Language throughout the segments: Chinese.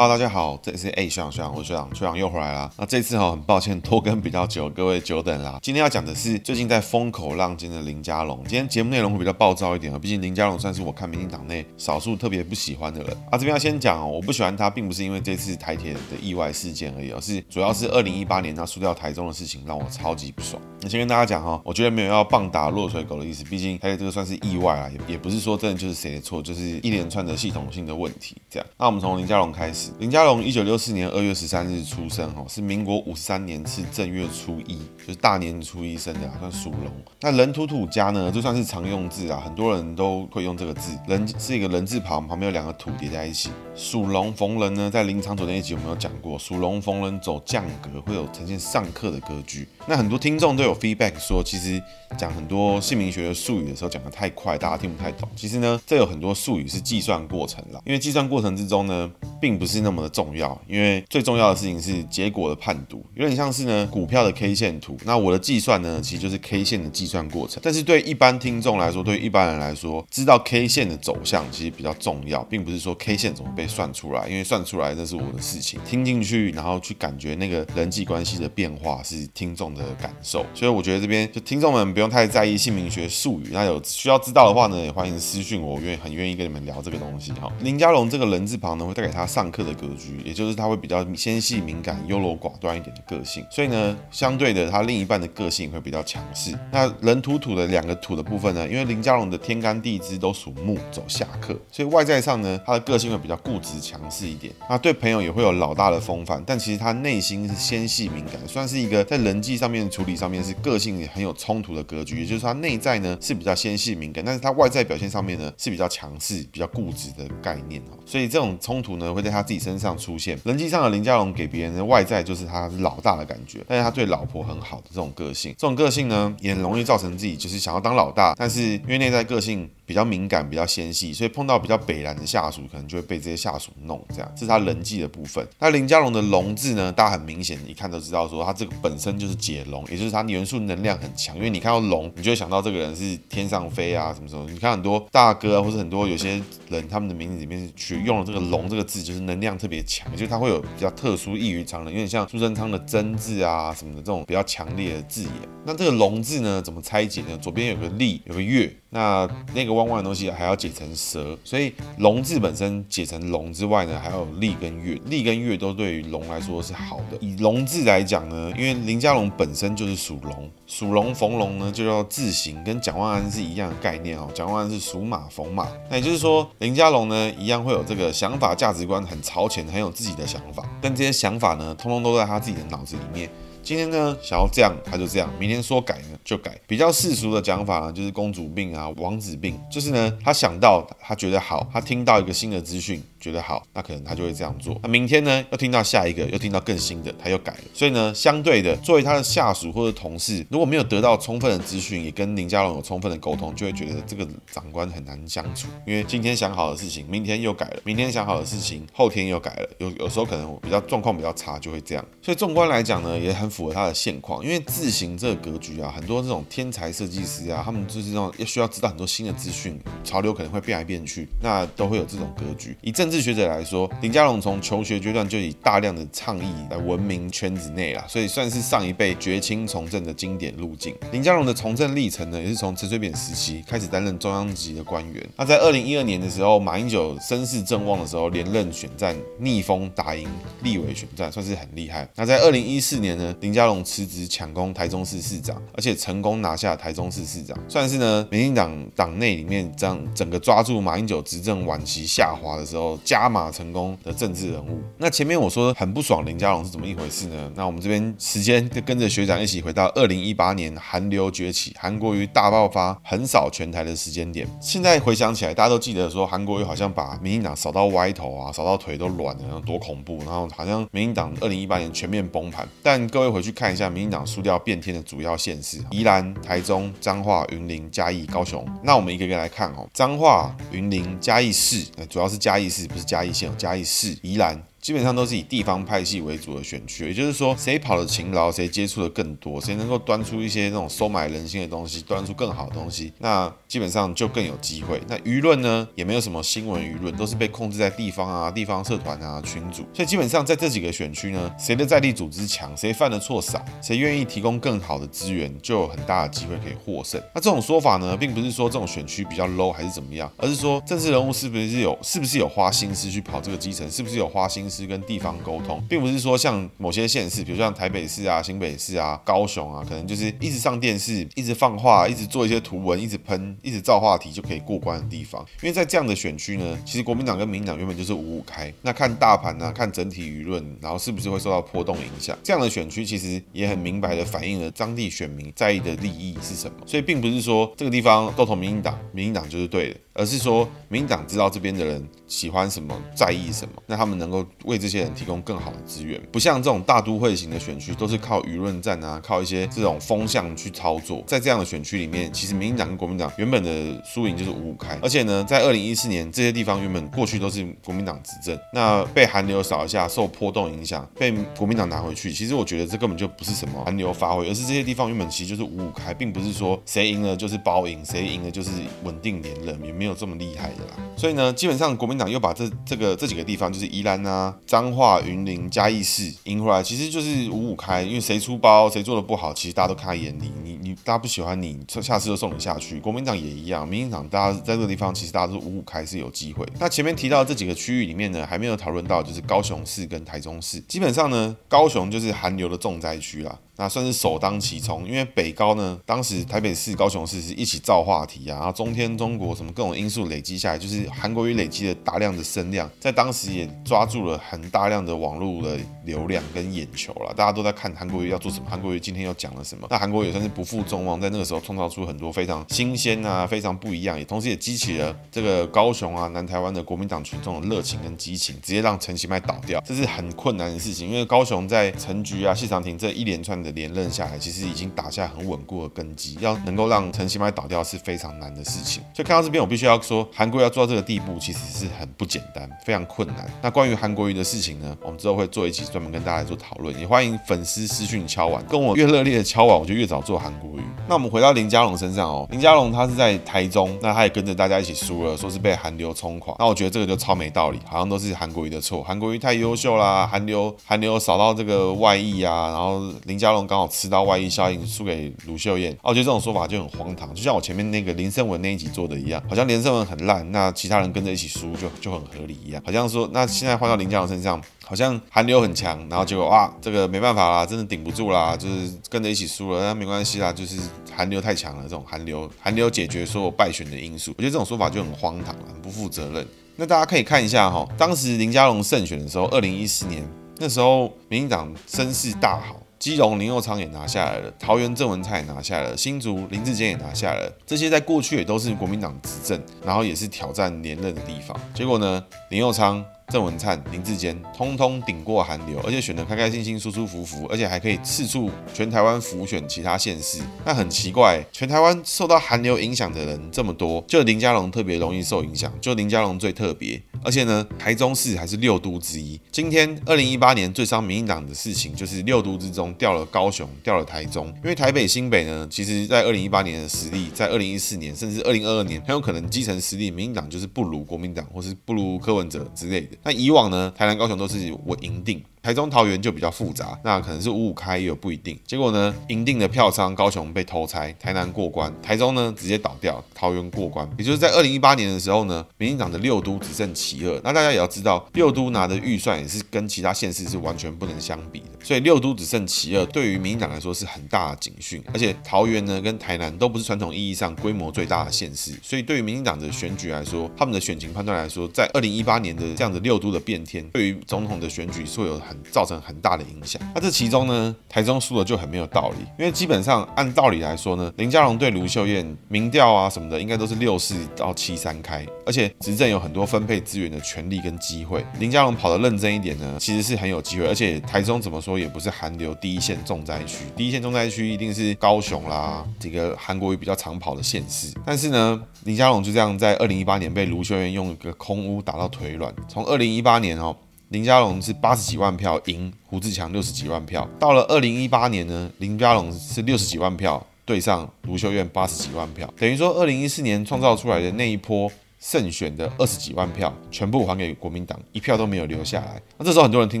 Hello，大家好，这里是 A 学长学长，我是学长，学长又回来啦。那这次哈，很抱歉拖更比较久，各位久等啦。今天要讲的是最近在风口浪尖的林佳龙。今天节目内容会比较暴躁一点啊，毕竟林佳龙算是我看民进党内少数特别不喜欢的人啊。这边要先讲哦，我不喜欢他，并不是因为这次台铁的意外事件而已，而是主要是二零一八年他输掉台中的事情让我超级不爽。那先跟大家讲哈，我觉得没有要棒打落水狗的意思，毕竟台铁这个算是意外啊，也也不是说真的就是谁的错，就是一连串的系统性的问题这样。那我们从林佳龙开始。林佳龙一九六四年二月十三日出生，哈，是民国五十三年是正月初一，就是大年初一生的，算属龙。那人土土家呢，就算是常用字啊，很多人都会用这个字。人是一个人字旁，旁边有两个土叠在一起。属龙逢人呢，在林长佐那一集有没有讲过？属龙逢人走降格，会有呈现上克的格局。那很多听众都有 feedback 说，其实讲很多姓名学的术语的时候，讲得太快，大家听不太懂。其实呢，这有很多术语是计算过程啦，因为计算过程之中呢，并不是那么的重要，因为最重要的事情是结果的判读，有点像是呢股票的 K 线图。那我的计算呢，其实就是 K 线的计算过程。但是对一般听众来说，对一般人来说，知道 K 线的走向其实比较重要，并不是说 K 线怎么被算出来，因为算出来那是我的事情。听进去，然后去感觉那个人际关系的变化是听众的感受。所以我觉得这边就听众们不用太在意姓名学术语，那有需要知道的话呢，也欢迎私讯我，我愿很愿意跟你们聊这个东西哈。林家龙这个人字旁呢，会带给他上课的格局，也就是他会比较纤细敏感、优柔寡断一点的个性。所以呢，相对的，他另一半的个性会比较强势。那人土土的两个土的部分呢，因为林家龙的天干地支都属木，走下克，所以外在上呢，他的个性会比较固执强势一点。那对朋友也会有老大的风范，但其实他内心是纤细敏感，算是一个在人际上面处理上面是个性也很有冲突的格局。也就是，他内在呢是比较纤细敏感，但是他外在表现上面呢是比较强势、比较固执的概念。所以这种冲突呢会在他自己身上出现。人际上的林家龙给别人的外在就是他是老大的感觉，但是他对老婆很好的这种个性，这种个性呢也很容易造成自己就是想要当老大，但是因为内在个性比较敏感、比较纤细，所以碰到比较北烂的下属，可能就会被这些下属弄这样。这是他人际的部分。那林家龙的龙字呢，大家很明显一看都知道说他这个本身就是解龙，也就是他元素能量很强。因为你看到龙，你就会想到这个人是天上飞啊什么什么。你看很多大哥啊，或者很多有些人他们的名字里面取用了这个龙这个字，就是能量特别强，就是它会有比较特殊异于常人，有点像苏贞昌的真字啊什么的这种比较强烈的字眼。那这个龙字呢，怎么拆解呢？左边有个力，有个月。那那个弯弯的东西还要解成蛇，所以龙字本身解成龙之外呢，还有立跟月，立跟月都对于龙来说是好的。以龙字来讲呢，因为林家龙本身就是属龙，属龙逢龙呢就叫字形，跟蒋万安是一样的概念哦。蒋万安是属马逢马，那也就是说林家龙呢一样会有这个想法、价值观很超前，很有自己的想法，但这些想法呢，通通都在他自己的脑子里面。今天呢，想要这样，他就这样；明天说改呢，就改。比较世俗的讲法呢，就是公主病啊、王子病，就是呢，他想到他觉得好，他听到一个新的资讯。觉得好，那可能他就会这样做。那明天呢，又听到下一个，又听到更新的，他又改了。所以呢，相对的，作为他的下属或者同事，如果没有得到充分的资讯，也跟林家龙有充分的沟通，就会觉得这个长官很难相处。因为今天想好的事情，明天又改了；明天想好的事情，后天又改了。有有时候可能比较状况比较差，就会这样。所以纵观来讲呢，也很符合他的现况。因为字形这个格局啊，很多这种天才设计师啊，他们就是这种要需要知道很多新的资讯，潮流可能会变来变去，那都会有这种格局。以政治学者来说，林佳龙从求学阶段就以大量的倡议来闻名圈子内啦，所以算是上一辈绝亲从政的经典路径。林佳龙的从政历程呢，也是从陈水扁时期开始担任中央级的官员。那在二零一二年的时候，马英九声势正旺的时候，连任选战逆风打赢立委选战，算是很厉害。那在二零一四年呢，林佳龙辞职抢攻台中市市长，而且成功拿下台中市市长，算是呢民进党党内里面这样整个抓住马英九执政晚期下滑的时候加码成功。的政治人物，那前面我说很不爽林佳龙是怎么一回事呢？那我们这边时间就跟着学长一起回到二零一八年韩流崛起、韩国瑜大爆发、横扫全台的时间点。现在回想起来，大家都记得说韩国瑜好像把民进党扫到歪头啊，扫到腿都软了，多恐怖！然后好像民进党二零一八年全面崩盘。但各位回去看一下，民进党输掉变天的主要县市：宜兰、台中、彰化、云林、嘉义、高雄。那我们一个个来看哦，彰化、云林、嘉义市，主要是嘉义市，不是嘉义县，嘉义。市宜兰。基本上都是以地方派系为主的选区，也就是说，谁跑的勤劳，谁接触的更多，谁能够端出一些那种收买人心的东西，端出更好的东西，那基本上就更有机会。那舆论呢，也没有什么新闻舆论，都是被控制在地方啊、地方社团啊、群组，所以基本上在这几个选区呢，谁的在地组织强，谁犯的错少，谁愿意提供更好的资源，就有很大的机会可以获胜。那这种说法呢，并不是说这种选区比较 low 还是怎么样，而是说政治人物是不是有，是不是有花心思去跑这个基层，是不是有花心思是跟地方沟通，并不是说像某些县市，比如像台北市啊、新北市啊、高雄啊，可能就是一直上电视、一直放话、一直做一些图文、一直喷、一直造话题就可以过关的地方。因为在这样的选区呢，其实国民党跟民进党原本就是五五开，那看大盘啊，看整体舆论，然后是不是会受到波动影响，这样的选区其实也很明白的反映了当地选民在意的利益是什么。所以并不是说这个地方都投民进党，民进党就是对的。而是说，民进党知道这边的人喜欢什么，在意什么，那他们能够为这些人提供更好的资源，不像这种大都会型的选区，都是靠舆论战啊，靠一些这种风向去操作。在这样的选区里面，其实民进党跟国民党原本的输赢就是五五开，而且呢，在二零一四年这些地方原本过去都是国民党执政，那被韩流扫一下，受波动影响，被国民党拿回去。其实我觉得这根本就不是什么韩流发挥，而是这些地方原本其实就是五五开，并不是说谁赢了就是包赢，谁赢了就是稳定连任，也没有。没有这么厉害的啦，所以呢，基本上国民党又把这这个这几个地方，就是宜兰啊、彰化、云林、嘉义市赢回来，其实就是五五开，因为谁出包，谁做的不好，其实大家都看在眼里。你你大家不喜欢你，下次就送你下去。国民党也一样，民进党大家在这个地方，其实大家都五五开是有机会。那前面提到这几个区域里面呢，还没有讨论到就是高雄市跟台中市，基本上呢，高雄就是韩流的重灾区啦。那算是首当其冲，因为北高呢，当时台北市、高雄市是一起造话题啊，然后中天、中国什么各种因素累积下来，就是韩国瑜累积了大量的声量，在当时也抓住了很大量的网络的流量跟眼球了，大家都在看韩国瑜要做什么，韩国瑜今天又讲了什么。那韩国瑜也算是不负众望，在那个时候创造出很多非常新鲜啊、非常不一样，也同时也激起了这个高雄啊、南台湾的国民党群众的热情跟激情，直接让陈其迈倒掉，这是很困难的事情，因为高雄在陈菊啊、谢长廷这一连串的。连任下来，其实已经打下很稳固的根基，要能够让陈其迈倒掉是非常难的事情。所以看到这边，我必须要说，韩国瑜要做到这个地步，其实是很不简单，非常困难。那关于韩国瑜的事情呢，我们之后会做一期专门跟大家来做讨论，也欢迎粉丝私讯敲碗，跟我越热烈的敲碗，我就越早做韩国瑜。那我们回到林佳龙身上哦，林佳龙他是在台中，那他也跟着大家一起输了，说是被韩流冲垮。那我觉得这个就超没道理，好像都是韩国瑜的错，韩国瑜太优秀啦，韩流韩流扫到这个外溢啊，然后林佳龙。刚好吃到外溢效应，输给卢秀燕，哦，我觉得这种说法就很荒唐，就像我前面那个林胜文那一集做的一样，好像连胜文很烂，那其他人跟着一起输就就很合理一样，好像说那现在换到林佳龙身上，好像韩流很强，然后结果哇，这个没办法啦，真的顶不住啦，就是跟着一起输了，那没关系啦，就是韩流太强了，这种韩流韩流解决所有败选的因素，我觉得这种说法就很荒唐，很不负责任。那大家可以看一下哈，当时林佳龙胜选的时候，二零一四年那时候民进党声势大好。基隆林佑昌也拿下来了，桃园郑文灿也拿下来了，新竹林志坚也拿下来了。这些在过去也都是国民党执政，然后也是挑战连任的地方。结果呢，林佑昌。郑文灿、林志坚通通顶过韩流，而且选得开开心心、舒舒服服，而且还可以四处全台湾浮选其他县市。那很奇怪，全台湾受到韩流影响的人这么多，就林佳龙特别容易受影响，就林佳龙最特别。而且呢，台中市还是六都之一。今天二零一八年最伤民进党的事情，就是六都之中掉了高雄，掉了台中。因为台北新北呢，其实在二零一八年的实力，在二零一四年甚至二零二二年，很有可能基层实力，民进党就是不如国民党，或是不如柯文哲之类的。那以往呢，台南、高雄都是我赢定。台中桃园就比较复杂，那可能是五五开也有不一定。结果呢，赢定的票仓高雄被偷拆，台南过关，台中呢直接倒掉，桃园过关。也就是在二零一八年的时候呢，民进党的六都只剩其二。那大家也要知道，六都拿的预算也是跟其他县市是完全不能相比的。所以六都只剩其二，对于民进党来说是很大的警讯。而且桃园呢跟台南都不是传统意义上规模最大的县市，所以对于民进党的选举来说，他们的选情判断来说，在二零一八年的这样的六都的变天，对于总统的选举是会有很造成很大的影响。那这其中呢，台中输了就很没有道理，因为基本上按道理来说呢，林佳龙对卢秀燕民调啊什么的，应该都是六四到七三开，而且执政有很多分配资源的权利跟机会。林佳龙跑得认真一点呢，其实是很有机会。而且台中怎么说也不是韩流第一线重灾区，第一线重灾区一定是高雄啦，这个韩国瑜比较常跑的县市。但是呢，林佳龙就这样在二零一八年被卢秀燕用一个空屋打到腿软，从二零一八年哦。林佳龙是八十几万票赢胡志强六十几万票。到了二零一八年呢，林佳龙是六十几万票对上卢秀燕八十几万票，等于说二零一四年创造出来的那一波。胜选的二十几万票全部还给国民党，一票都没有留下来。那这时候很多人听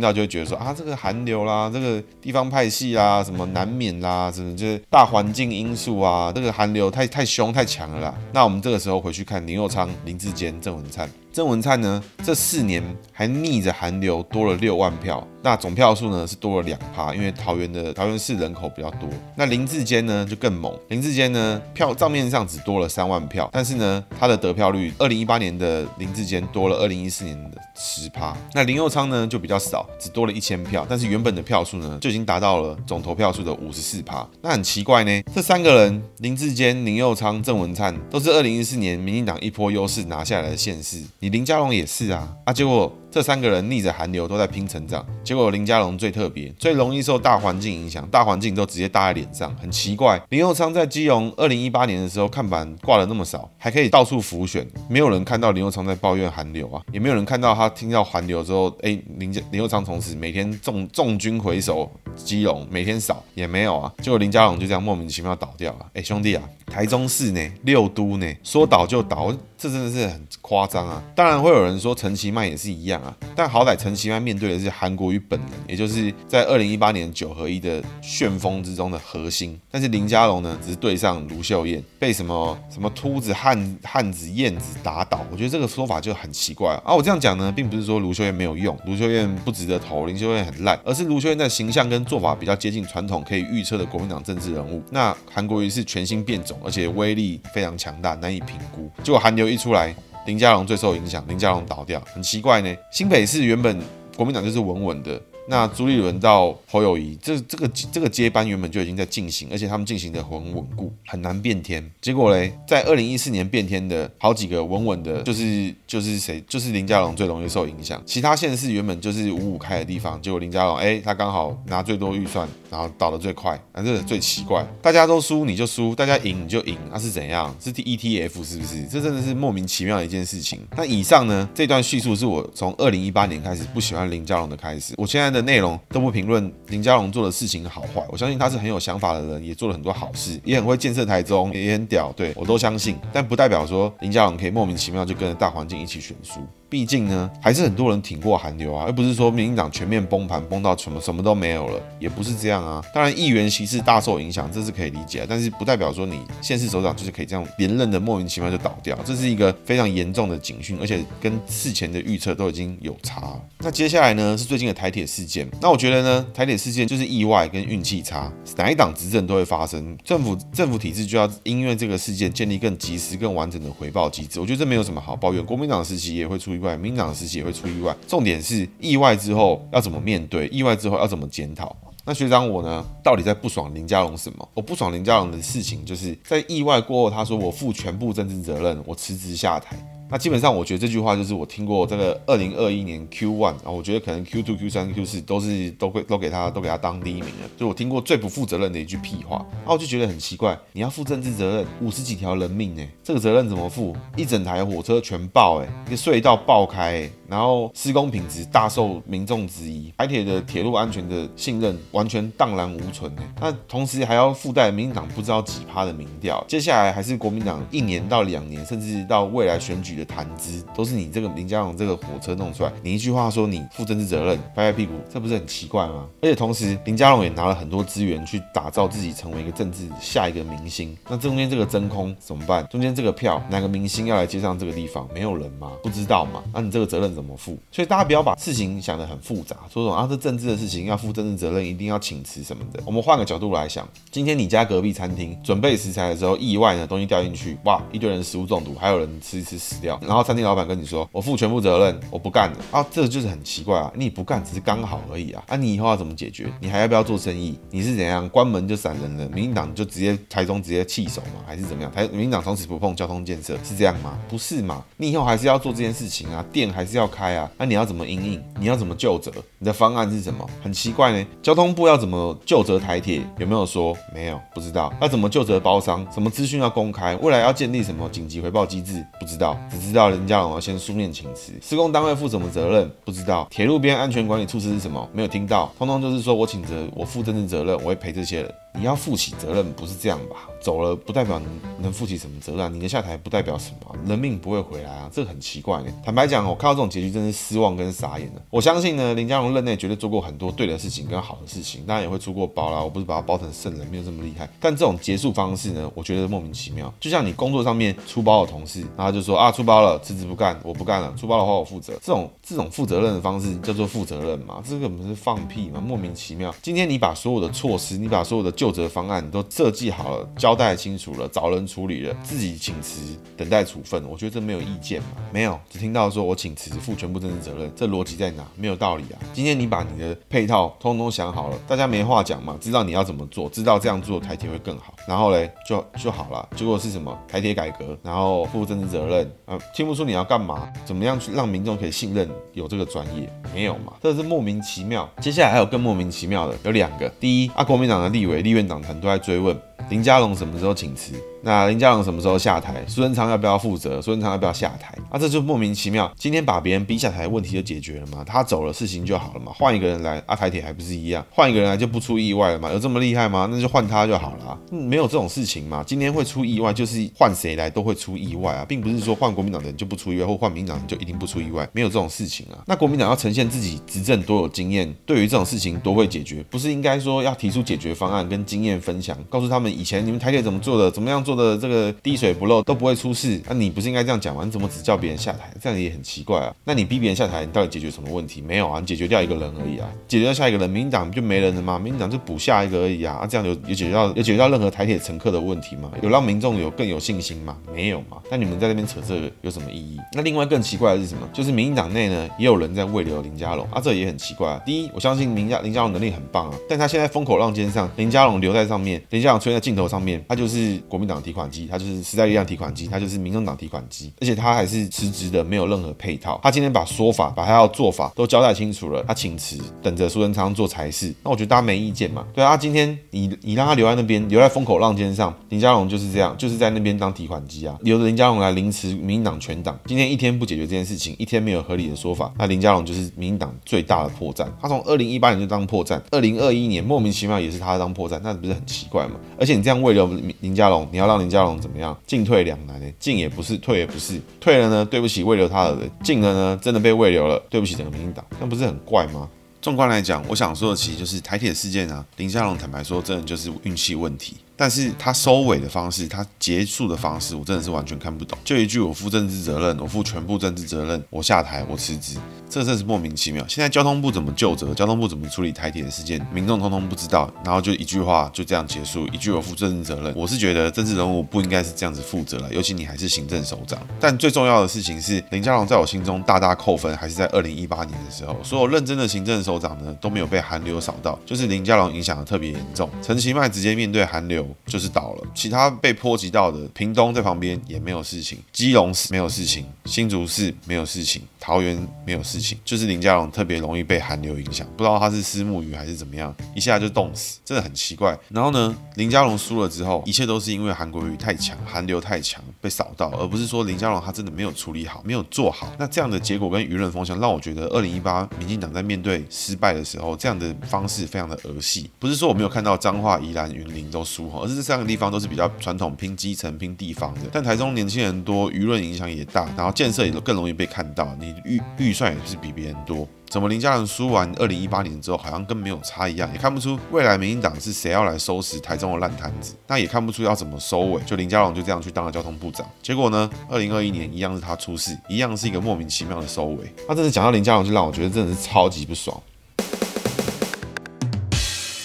到就会觉得说啊，这个韩流啦，这个地方派系啦，什么难免啦，什么就是大环境因素啊，这个韩流太太凶太强了啦。那我们这个时候回去看林右昌、林志坚、郑文灿。郑文灿呢，这四年还逆着韩流多了六万票，那总票数呢是多了两趴，因为桃园的桃园市人口比较多。那林志坚呢就更猛，林志坚呢票账面上只多了三万票，但是呢他的得票率，二零一八年的林志坚多了二零一四年的十趴。那林右昌呢就比较少，只多了一千票，但是原本的票数呢就已经达到了总投票数的五十四趴。那很奇怪呢，这三个人林志坚、林右昌、郑文灿都是二零一四年民进党一波优势拿下来的县市。林佳龙也是啊，啊，结果这三个人逆着韩流都在拼成长，结果林家龙最特别，最容易受大环境影响，大环境都直接搭在脸上，很奇怪。林佑昌在基隆二零一八年的时候看板挂了那么少，还可以到处浮选，没有人看到林佑昌在抱怨韩流啊，也没有人看到他听到韩流之后，哎，林家林佑昌从此每天重重军回首基隆，每天扫也没有啊，结果林家龙就这样莫名其妙倒掉了。哎，兄弟啊，台中市呢，六都呢，说倒就倒。这真的是很夸张啊！当然会有人说陈其迈也是一样啊，但好歹陈其迈面对的是韩国瑜本人，也就是在二零一八年九合一的旋风之中的核心。但是林佳龙呢，只是对上卢秀燕，被什么什么秃子、汉汉子、燕子打倒。我觉得这个说法就很奇怪啊！啊我这样讲呢，并不是说卢秀燕没有用，卢秀燕不值得投，林秀燕很烂，而是卢秀燕在形象跟做法比较接近传统可以预测的国民党政治人物。那韩国瑜是全新变种，而且威力非常强大，难以评估。结果韩流。一出来，林佳龙最受影响，林佳龙倒掉，很奇怪呢。新北市原本国民党就是稳稳的。那朱立伦到侯友谊，这这个这个接班原本就已经在进行，而且他们进行的很稳固，很难变天。结果嘞，在二零一四年变天的好几个稳稳的，就是就是谁，就是林佳龙最容易受影响。其他县市原本就是五五开的地方，结果林佳龙哎，他刚好拿最多预算，然后倒得最快，啊，这最奇怪。大家都输你就输，大家赢你就赢，那、啊、是怎样？是 ETF 是不是？这真的是莫名其妙的一件事情。那以上呢，这段叙述是我从二零一八年开始不喜欢林佳龙的开始，我现在的。的内容都不评论林佳龙做的事情好坏，我相信他是很有想法的人，也做了很多好事，也很会建设台中，也很屌，对，我都相信。但不代表说林佳龙可以莫名其妙就跟着大环境一起选书。毕竟呢，还是很多人挺过韩流啊，而不是说民进党全面崩盘，崩到什么什么都没有了，也不是这样啊。当然，议员席次大受影响，这是可以理解，但是不代表说你现市首长就是可以这样连任的莫名其妙就倒掉，这是一个非常严重的警讯，而且跟事前的预测都已经有差。那接下来呢，是最近的台铁事件。那我觉得呢，台铁事件就是意外跟运气差，哪一党执政都会发生。政府政府体制就要因为这个事件建立更及时、更完整的回报机制。我觉得这没有什么好抱怨，国民党时期也会出。意外，民进党时期也会出意外。重点是意外之后要怎么面对，意外之后要怎么检讨。那学长我呢，到底在不爽林佳龙什么？我不爽林佳龙的事情，就是在意外过后，他说我负全部政治责任，我辞职下台。那基本上，我觉得这句话就是我听过这个二零二一年 Q one 啊，我觉得可能 Q two、Q 三、Q 四都是都会都给他都给他当第一名了，就我听过最不负责任的一句屁话。那我就觉得很奇怪，你要负政治责任，五十几条人命呢，这个责任怎么负？一整台火车全爆哎，一个隧道爆开，然后施工品质大受民众质疑，台铁的铁路安全的信任完全荡然无存哎。那同时还要附带民进党不知道几趴的民调，接下来还是国民党一年到两年，甚至到未来选举的谈资都是你这个林佳龙这个火车弄出来，你一句话说你负政治责任，拍拍屁股，这不是很奇怪吗？而且同时林佳龙也拿了很多资源去打造自己成为一个政治下一个明星，那中间这个真空怎么办？中间这个票哪个明星要来接上这个地方？没有人吗？不知道吗？那你这个责任怎么负？所以大家不要把事情想得很复杂，说什么啊这政治的事情要负政治责任，一定要请辞什么的。我们换个角度来想，今天你家隔壁餐厅准备食材的时候，意外呢东西掉进去，哇，一堆人食物中毒，还有人吃一吃死掉，然后。餐厅老板跟你说：“我负全部责任，我不干了啊！”这个就是很奇怪啊！你不干只是刚好而已啊！啊，你以后要怎么解决？你还要不要做生意？你是怎样关门就闪人了？民进党就直接台中直接弃守吗？还是怎么样？台民进党从此不碰交通建设是这样吗？不是嘛？你以后还是要做这件事情啊，店还是要开啊！那、你要怎么应应？你要怎么就责？你的方案是什么？很奇怪呢。交通部要怎么就责台铁？有没有说？没有，不知道。要怎么就责包商？什么资讯要公开？未来要建立什么紧急回报机制？不知道，只知道林佳龙要先书面请辞。施工单位负什么责任？不知道。铁路边安全管理措施是什么？没有听到。通通就是说我请责，我负政治责任，我会赔这些人。你要负起责任，不是这样吧？走了不代表能能负起什么责任，你的下台不代表什么，人命不会回来啊，这个很奇怪呢。坦白讲，我看到这种结局，真是失望跟傻眼了。我相信呢，林佳龙任内绝对做过很多对的事情跟好的事情，当然也会出过包啦。我不是把他包成圣人，没有这么厉害。但这种结束方式呢，我觉得莫名其妙。就像你工作上面出包的同事，然后就说啊，出包了，辞职不干，我不干了，出包的话我负责。这种这种负责任的方式叫做负责任嘛？这个不是放屁嘛？莫名其妙。今天你把所有的措施，你把所有的究责方案都设计好了，交代清楚了，找人处理了，自己请辞等待处分，我觉得这没有意见嘛？没有，只听到说我请辞负全部政治责任，这逻辑在哪？没有道理啊！今天你把你的配套通通想好了，大家没话讲嘛？知道你要怎么做，知道这样做台铁会更好，然后嘞就就好了。结果是什么？台铁改革，然后负政治责任啊？听不出你要干嘛？怎么样去让民众可以信任有这个专业？没有嘛？这是莫名其妙。接下来还有更莫名其妙的，有两个。第一啊，国民党的立委、立院长团队在追问。林佳龙什么时候请辞？那林佳龙什么时候下台？苏贞昌要不要负责？苏贞昌要不要下台？啊，这就莫名其妙。今天把别人逼下台，问题就解决了吗？他走了，事情就好了嘛？换一个人来，啊，台铁还不是一样？换一个人来就不出意外了嘛？有这么厉害吗？那就换他就好了。嗯，没有这种事情嘛？今天会出意外，就是换谁来都会出意外啊，并不是说换国民党的人就不出意外，或换民党人就一定不出意外，没有这种事情啊。那国民党要呈现自己执政多有经验，对于这种事情多会解决，不是应该说要提出解决方案跟经验分享，告诉他们以前你们台铁怎么做的，怎么样做的，这个滴水不漏都不会出事。那、啊、你不是应该这样讲吗？你怎么只叫别人下台？这样也很奇怪啊。那你逼别人下台，你到底解决什么问题？没有啊，你解决掉一个人而已啊。解决掉下一个人，民进党就没人了吗？民进党就补下一个而已啊。啊，这样有有解决到有解决到任何台铁乘客的问题吗？有让民众有更有信心吗？没有嘛。那你们在那边扯这个有什么意义？那另外更奇怪的是什么？就是民进党内呢也有人在慰留林佳龙啊，这也很奇怪啊。第一，我相信林佳林佳龙能力很棒啊，但他现在风口浪尖上，林佳龙留在上面，林佳龙出现在镜头上面，他就是国民党提款机，他就是时代力量提款机，他就是民众党提款机，而且他还是辞职的，没有任何配套。他今天把说法、把他要做法都交代清楚了，他请辞，等着苏贞昌做差事。那我觉得大家没意见嘛？对啊，今天你你让他留在那边，留在风口浪尖上，林佳龙就是这样，就是在那边当提款机啊，留着林佳龙来凌迟民进党全党。今天一天不解决这件事情，一天没有合理的说法，那林佳龙就是民进党最大的破绽。他从二零一八年就当破绽，二零二一年莫名其妙也是他当破绽，那不是很奇怪吗？而且你这样为了林佳龙，你要让林佳龙怎么样？进退两难呢？进也不是，退也不是。退了呢，对不起未留他的人；进了呢，真的被未留了，对不起整个民进党，那不是很怪吗？纵观来讲，我想说的其实就是台铁事件啊。林佳龙坦白说，真的就是运气问题。但是他收尾的方式，他结束的方式，我真的是完全看不懂。就一句我负政治责任，我负全部政治责任，我下台，我辞职，这真是莫名其妙。现在交通部怎么就责？交通部怎么处理台铁的事件？民众通通不知道，然后就一句话就这样结束，一句我负政治责任。我是觉得政治人物不应该是这样子负责了，尤其你还是行政首长。但最重要的事情是，林佳龙在我心中大大扣分，还是在二零一八年的时候，所有认真的行政首长呢都没有被寒流扫到，就是林佳龙影响的特别严重。陈其迈直接面对寒流就是倒了。其他被波及到的，屏东在旁边也没有事情，基隆市没有事情，新竹市没有事情，桃园没有事情，就是林佳龙特别容易被寒流影响，不知道他是私募鱼还是怎么样，一下就冻死，真的很奇怪。然后呢，林佳龙输了之后，一切都是因为韩国瑜太强，寒流太强被扫到，而不是说林佳龙他真的没有处理好，没有做好。那这样的结果跟舆论风向，让我觉得二零一八民进党在面对失败的时候，这样的方式非常的儿戏。不是说我没有看到彰化、宜兰、云林都输，而是这三个地方都。是比较传统拼基层拼地方的，但台中年轻人多，舆论影响也大，然后建设也更容易被看到。你预预算也是比别人多，怎么林佳龙输完二零一八年之后，好像跟没有差一样，也看不出未来民进党是谁要来收拾台中的烂摊子，那也看不出要怎么收尾。就林佳龙就这样去当了交通部长，结果呢，二零二一年一样是他出事，一样是一个莫名其妙的收尾。他真的讲到林佳龙，就让我觉得真的是超级不爽。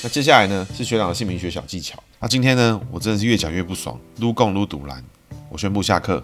那接下来呢，是学长的姓名学小技巧。那今天呢，我真的是越讲越不爽，撸共撸赌蓝，我宣布下课。